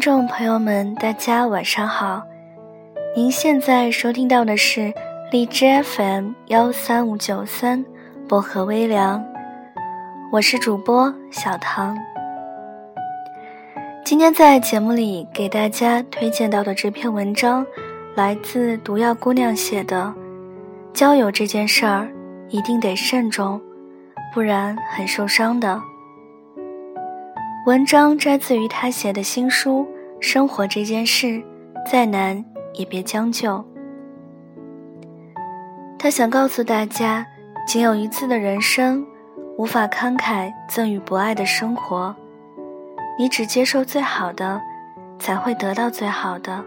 各位听众朋友们，大家晚上好。您现在收听到的是荔枝 FM 幺三五九三薄荷微凉，我是主播小唐。今天在节目里给大家推荐到的这篇文章，来自毒药姑娘写的。交友这件事儿，一定得慎重，不然很受伤的。文章摘自于他写的新书《生活这件事，再难也别将就》。他想告诉大家，仅有一次的人生，无法慷慨赠予不爱的生活。你只接受最好的，才会得到最好的。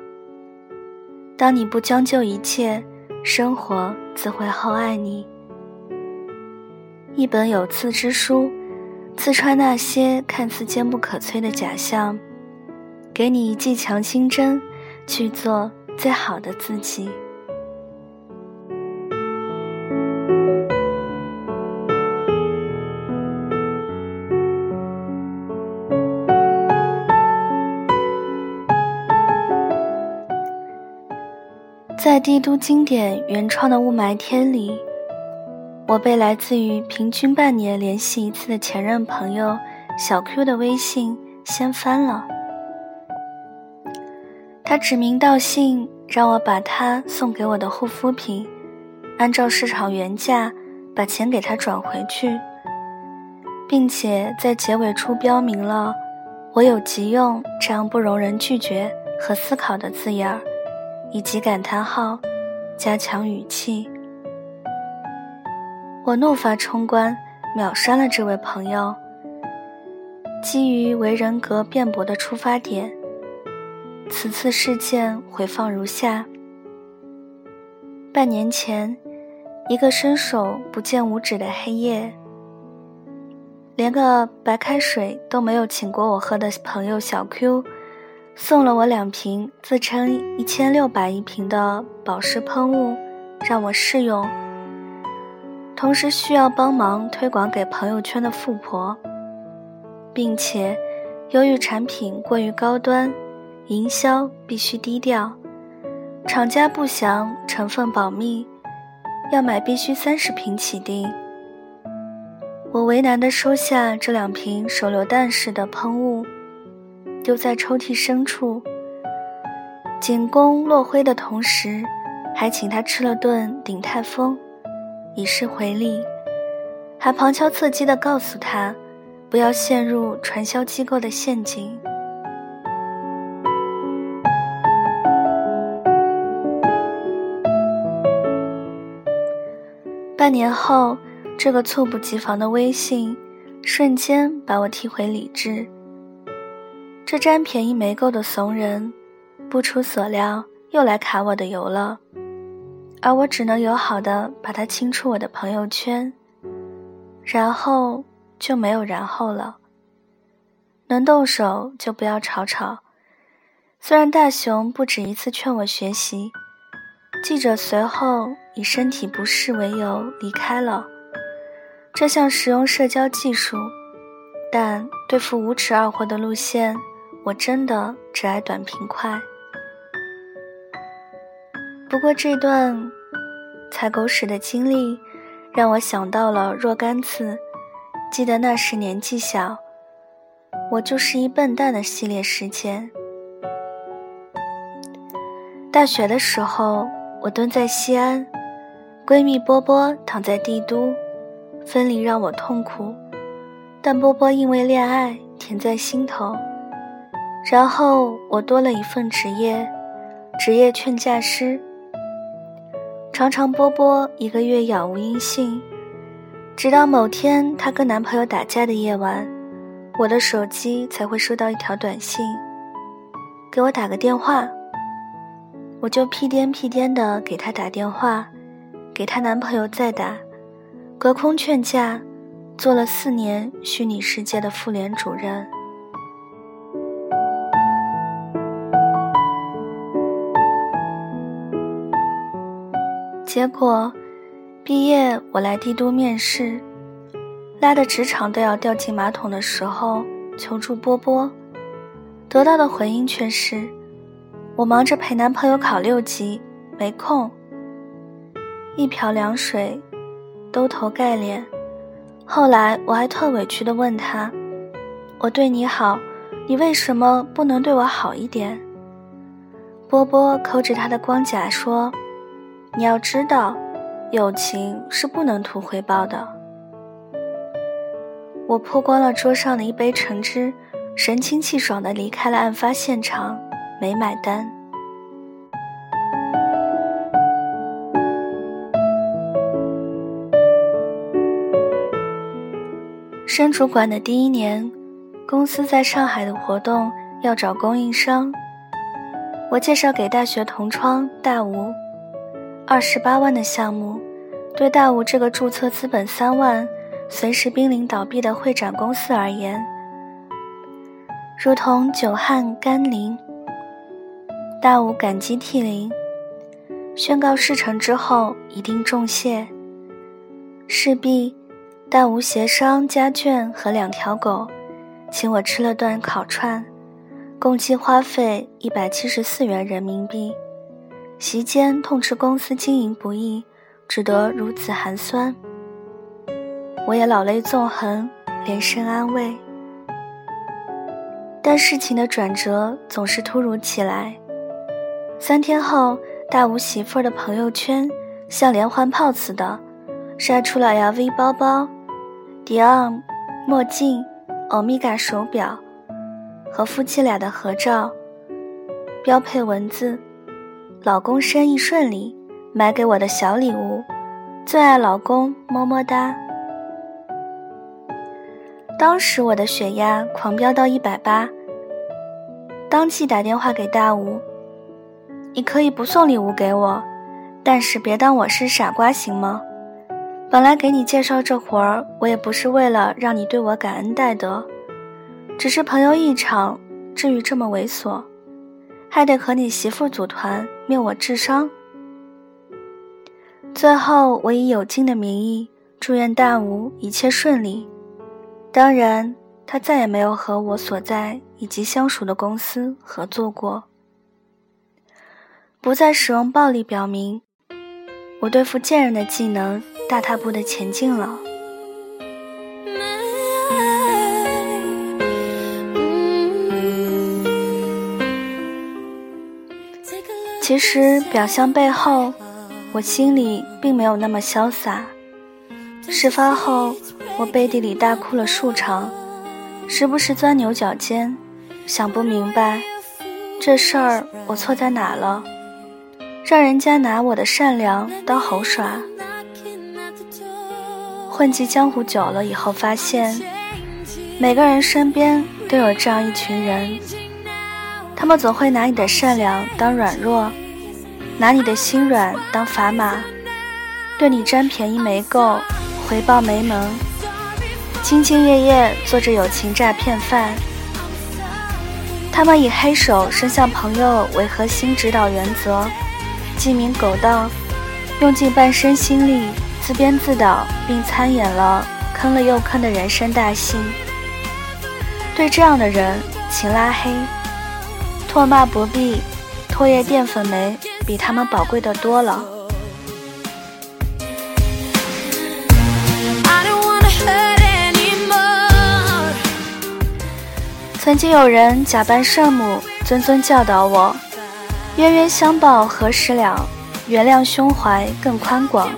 当你不将就一切，生活自会厚爱你。一本有刺之书。刺穿那些看似坚不可摧的假象，给你一剂强心针，去做最好的自己。在帝都经典原创的雾霾天里。我被来自于平均半年联系一次的前任朋友小 Q 的微信掀翻了，他指名道姓让我把他送给我的护肤品，按照市场原价把钱给他转回去，并且在结尾处标明了“我有急用”这样不容人拒绝和思考的字眼儿，以及感叹号，加强语气。我怒发冲冠，秒删了这位朋友。基于为人格辩驳的出发点，此次事件回放如下：半年前，一个伸手不见五指的黑夜，连个白开水都没有请过我喝的朋友小 Q，送了我两瓶自称一千六百一瓶的保湿喷雾，让我试用。同时需要帮忙推广给朋友圈的富婆，并且由于产品过于高端，营销必须低调，厂家不详，成分保密，要买必须三十瓶起订。我为难地收下这两瓶手榴弹式的喷雾，丢在抽屉深处，仅供落灰的同时，还请他吃了顿鼎泰丰。以示回礼，还旁敲侧击地告诉他，不要陷入传销机构的陷阱。半年后，这个猝不及防的微信，瞬间把我踢回理智。这占便宜没够的怂人，不出所料又来卡我的油了。而我只能友好的把他清出我的朋友圈，然后就没有然后了。能动手就不要吵吵。虽然大雄不止一次劝我学习，记者随后以身体不适为由离开了这项实用社交技术，但对付无耻二货的路线，我真的只爱短平快。不过这段踩狗屎的经历，让我想到了若干次。记得那时年纪小，我就是一笨蛋的系列事件。大学的时候，我蹲在西安，闺蜜波波躺在帝都，分离让我痛苦，但波波因为恋爱甜在心头。然后我多了一份职业，职业劝架师。常常波波一个月杳无音信，直到某天她跟男朋友打架的夜晚，我的手机才会收到一条短信：“给我打个电话。”我就屁颠屁颠的给她打电话，给她男朋友再打，隔空劝架，做了四年虚拟世界的妇联主任。结果，毕业我来帝都面试，拉的职场都要掉进马桶的时候，求助波波，得到的回应却是：“我忙着陪男朋友考六级，没空。”一瓢凉水，兜头盖脸。后来我还特委屈地问他：“我对你好，你为什么不能对我好一点？”波波抠着他的光甲说：“你要知道，友情是不能图回报的。”我泼光了桌上的一杯橙汁，神清气爽地离开了案发现场，没买单。升主管的第一年，公司在上海的活动要找供应商。我介绍给大学同窗大吴，二十八万的项目，对大吴这个注册资本三万、随时濒临倒闭的会展公司而言，如同久旱甘霖。大吴感激涕零，宣告事成之后一定重谢，势必。大吴协商家眷和两条狗，请我吃了顿烤串，共计花费一百七十四元人民币。席间痛斥公司经营不易，只得如此寒酸。我也老泪纵横，连声安慰。但事情的转折总是突如其来。三天后，大吴媳妇儿的朋友圈像连环炮似的晒出了 LV 包包。迪奥墨镜、欧米伽手表和夫妻俩的合照，标配文字：“老公生意顺利，买给我的小礼物，最爱老公，么么哒。”当时我的血压狂飙到一百八，当即打电话给大吴：“你可以不送礼物给我，但是别当我是傻瓜，行吗？”本来给你介绍这活儿，我也不是为了让你对我感恩戴德，只是朋友一场，至于这么猥琐，还得和你媳妇组团灭我智商。最后，我以有金的名义祝愿大吴一切顺利。当然，他再也没有和我所在以及相熟的公司合作过。不再使用暴力，表明我对付贱人的技能。大踏步的前进了。其实表象背后，我心里并没有那么潇洒。事发后，我背地里大哭了数场，时不时钻牛角尖，想不明白这事儿我错在哪了，让人家拿我的善良当猴耍。混迹江湖久了以后，发现每个人身边都有这样一群人，他们总会拿你的善良当软弱，拿你的心软当砝码，对你占便宜没够，回报没门，兢兢业业做着友情诈骗犯。他们以黑手伸向朋友为核心指导原则，鸡鸣狗盗，用尽半生心力。自编自导，并参演了坑了又坑的人生大戏。对这样的人，请拉黑，唾骂不必，唾液淀粉酶比他们宝贵的多了。曾经有人假扮圣母，谆谆教导我：冤冤相报何时了？原谅胸怀更宽广。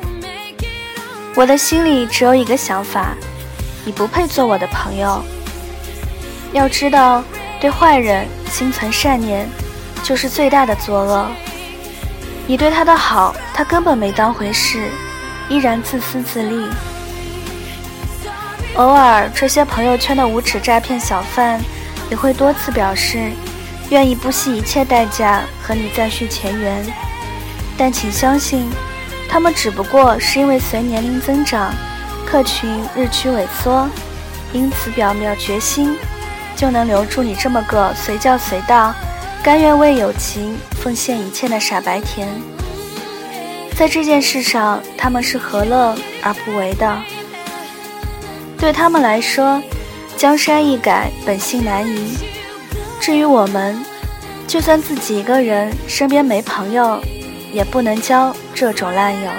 我的心里只有一个想法：你不配做我的朋友。要知道，对坏人心存善念，就是最大的作恶。你对他的好，他根本没当回事，依然自私自利。偶尔，这些朋友圈的无耻诈骗小贩，也会多次表示，愿意不惜一切代价和你再续前缘。但请相信。他们只不过是因为随年龄增长，客群日趋萎缩，因此表面决心，就能留住你这么个随叫随到、甘愿为友情奉献一切的傻白甜。在这件事上，他们是何乐而不为的。对他们来说，江山易改，本性难移。至于我们，就算自己一个人，身边没朋友，也不能交这种烂友。